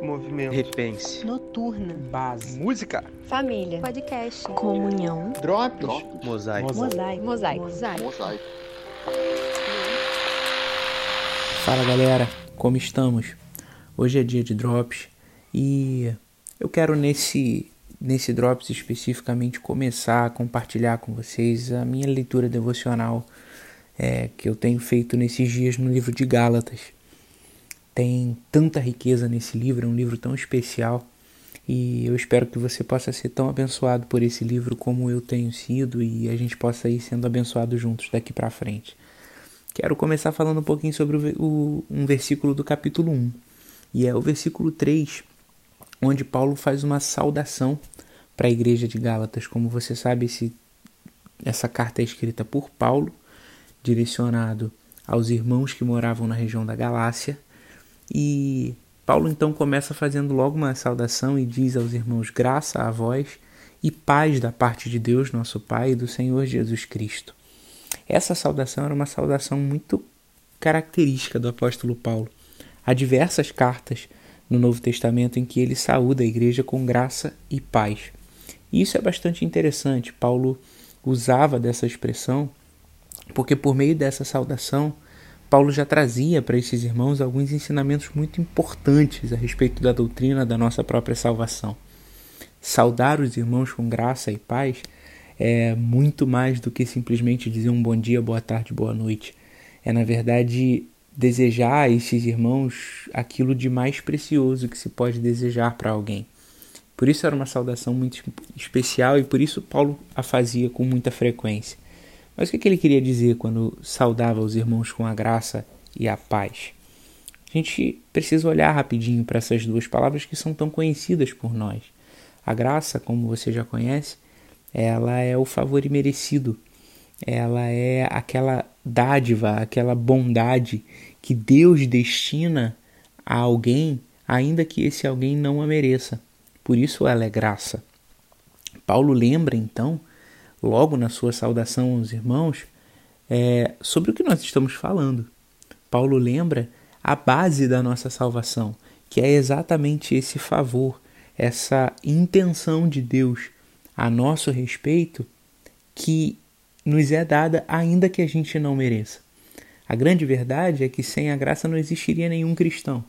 Movimento. Repense. Noturna. Base. Música. Família. Podcast. Comunhão. Drops. Mosaico. Mosaico. Mosaico. Mosaico. Fala galera, como estamos? Hoje é dia de drops e eu quero nesse nesse drops especificamente começar a compartilhar com vocês a minha leitura devocional é, que eu tenho feito nesses dias no livro de Gálatas. Tem tanta riqueza nesse livro, é um livro tão especial e eu espero que você possa ser tão abençoado por esse livro como eu tenho sido e a gente possa ir sendo abençoado juntos daqui para frente. Quero começar falando um pouquinho sobre o, o, um versículo do capítulo 1, e é o versículo 3, onde Paulo faz uma saudação para a igreja de Gálatas. Como você sabe, esse, essa carta é escrita por Paulo, direcionado aos irmãos que moravam na região da Galácia, e Paulo então começa fazendo logo uma saudação e diz aos irmãos: graça a vós e paz da parte de Deus, nosso Pai, e do Senhor Jesus Cristo. Essa saudação era uma saudação muito característica do apóstolo Paulo. Há diversas cartas no Novo Testamento em que ele saúda a igreja com graça e paz. E isso é bastante interessante. Paulo usava dessa expressão porque, por meio dessa saudação, Paulo já trazia para esses irmãos alguns ensinamentos muito importantes a respeito da doutrina da nossa própria salvação. Saudar os irmãos com graça e paz é muito mais do que simplesmente dizer um bom dia, boa tarde, boa noite. É, na verdade, desejar a esses irmãos aquilo de mais precioso que se pode desejar para alguém. Por isso era uma saudação muito especial e por isso Paulo a fazia com muita frequência. Mas o que ele queria dizer quando saudava os irmãos com a graça e a paz? A gente precisa olhar rapidinho para essas duas palavras que são tão conhecidas por nós. A graça, como você já conhece, ela é o favor imerecido, ela é aquela dádiva, aquela bondade que Deus destina a alguém, ainda que esse alguém não a mereça. Por isso ela é graça. Paulo lembra então, logo na sua saudação aos irmãos, é, sobre o que nós estamos falando. Paulo lembra a base da nossa salvação, que é exatamente esse favor, essa intenção de Deus a nosso respeito que nos é dada ainda que a gente não mereça. A grande verdade é que sem a graça não existiria nenhum cristão.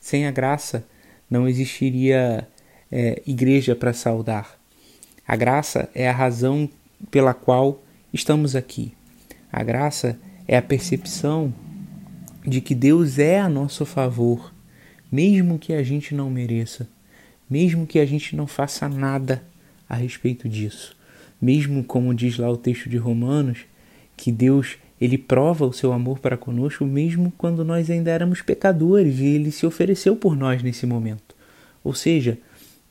Sem a graça não existiria é, igreja para saudar. A graça é a razão pela qual estamos aqui. A graça é a percepção de que Deus é a nosso favor, mesmo que a gente não mereça, mesmo que a gente não faça nada a respeito disso. Mesmo como diz lá o texto de Romanos, que Deus ele prova o seu amor para conosco mesmo quando nós ainda éramos pecadores e ele se ofereceu por nós nesse momento. Ou seja,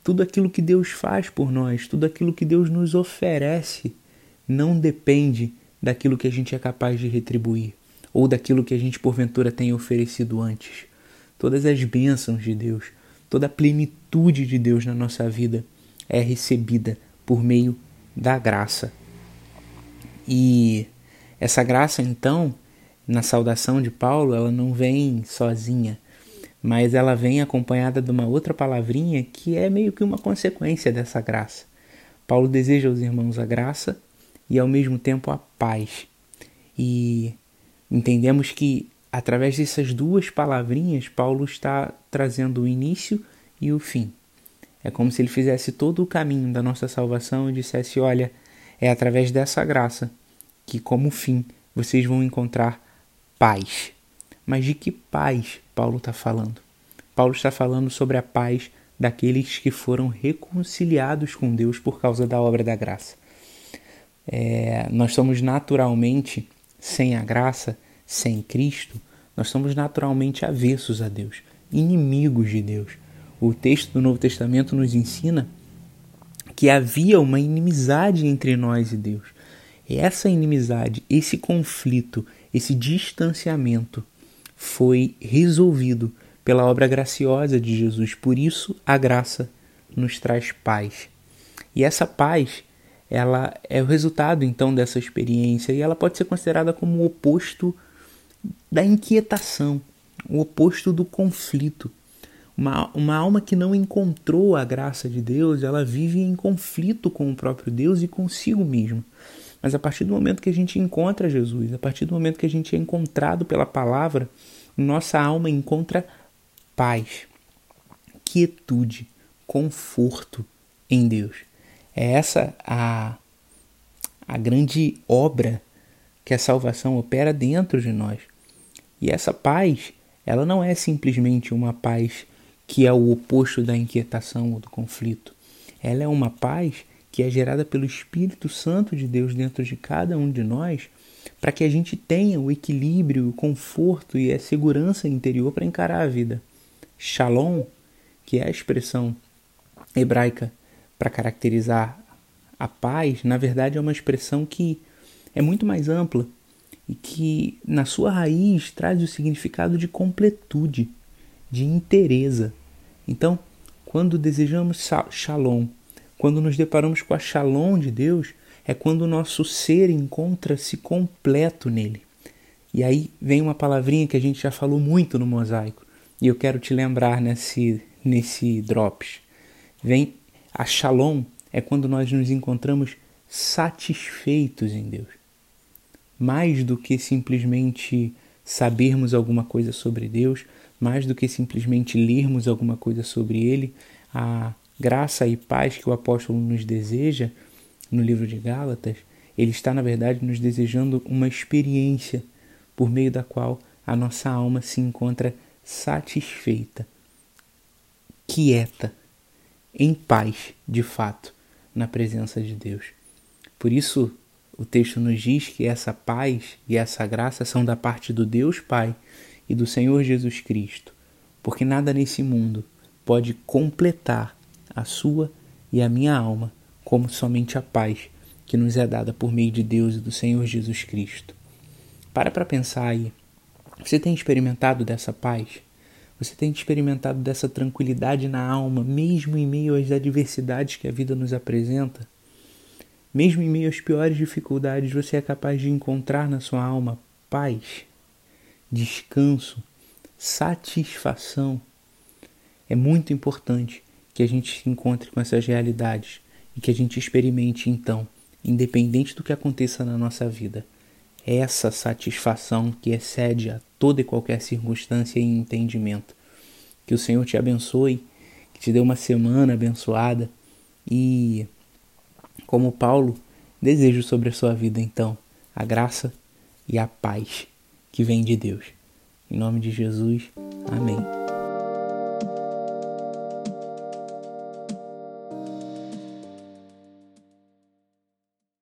tudo aquilo que Deus faz por nós, tudo aquilo que Deus nos oferece, não depende daquilo que a gente é capaz de retribuir ou daquilo que a gente porventura tem oferecido antes. Todas as bênçãos de Deus, toda a plenitude de Deus na nossa vida é recebida por meio da graça. E essa graça, então, na saudação de Paulo, ela não vem sozinha, mas ela vem acompanhada de uma outra palavrinha que é meio que uma consequência dessa graça. Paulo deseja aos irmãos a graça e ao mesmo tempo a paz. E entendemos que através dessas duas palavrinhas, Paulo está trazendo o início e o fim. É como se ele fizesse todo o caminho da nossa salvação e dissesse: Olha, é através dessa graça que, como fim, vocês vão encontrar paz. Mas de que paz Paulo está falando? Paulo está falando sobre a paz daqueles que foram reconciliados com Deus por causa da obra da graça. É, nós somos naturalmente, sem a graça, sem Cristo, nós somos naturalmente avessos a Deus, inimigos de Deus o texto do Novo Testamento nos ensina que havia uma inimizade entre nós e Deus. E essa inimizade, esse conflito, esse distanciamento foi resolvido pela obra graciosa de Jesus. Por isso a graça nos traz paz. E essa paz, ela é o resultado então dessa experiência e ela pode ser considerada como o oposto da inquietação, o oposto do conflito Uma, uma alma que não encontrou a graça de Deus, ela vive em conflito com o próprio Deus e consigo mesmo. Mas a partir do momento que a gente encontra Jesus, a partir do momento que a gente é encontrado pela palavra, nossa alma encontra paz, quietude, conforto em Deus. É essa a, a grande obra que a salvação opera dentro de nós. E essa paz, ela não é simplesmente uma paz que é o oposto da inquietação ou do conflito. Ela é uma paz que é gerada pelo Espírito Santo de Deus dentro de cada um de nós, para que a gente tenha o equilíbrio, o conforto e a segurança interior para encarar a vida. Shalom, que é a expressão hebraica para caracterizar a paz, na verdade é uma expressão que é muito mais ampla e que, na sua raiz, traz o significado de completude, de inteireza. Então, quando desejamos shalom, quando nos deparamos com a shalom de Deus, é quando o nosso ser encontra-se completo nele. E aí vem uma palavrinha que a gente já falou muito no mosaico, e eu quero te lembrar nesse, nesse drops. Vem a shalom é quando nós nos encontramos satisfeitos em Deus. Mais do que simplesmente sabermos alguma coisa sobre Deus, mais do que simplesmente lermos alguma coisa sobre Ele, a graça e paz que o apóstolo nos deseja no livro de Gálatas, ele está, na verdade, nos desejando uma experiência por meio da qual a nossa alma se encontra satisfeita, quieta, em paz, de fato, na presença de Deus. Por isso, o texto nos diz que essa paz e essa graça são da parte do Deus Pai e do Senhor Jesus Cristo, porque nada nesse mundo pode completar a sua e a minha alma, como somente a paz que nos é dada por meio de Deus e do Senhor Jesus Cristo. Para para pensar aí. Você tem experimentado dessa paz? Você tem experimentado dessa tranquilidade na alma, mesmo em meio às adversidades que a vida nos apresenta? Mesmo em meio às piores dificuldades, você é capaz de encontrar na sua alma paz, descanso, satisfação. É muito importante que a gente se encontre com essas realidades e que a gente experimente então, independente do que aconteça na nossa vida, essa satisfação que excede a toda e qualquer circunstância e entendimento. Que o Senhor te abençoe, que te dê uma semana abençoada e, como Paulo, desejo sobre a sua vida então a graça e a paz que vem de Deus. Em nome de Jesus, amém.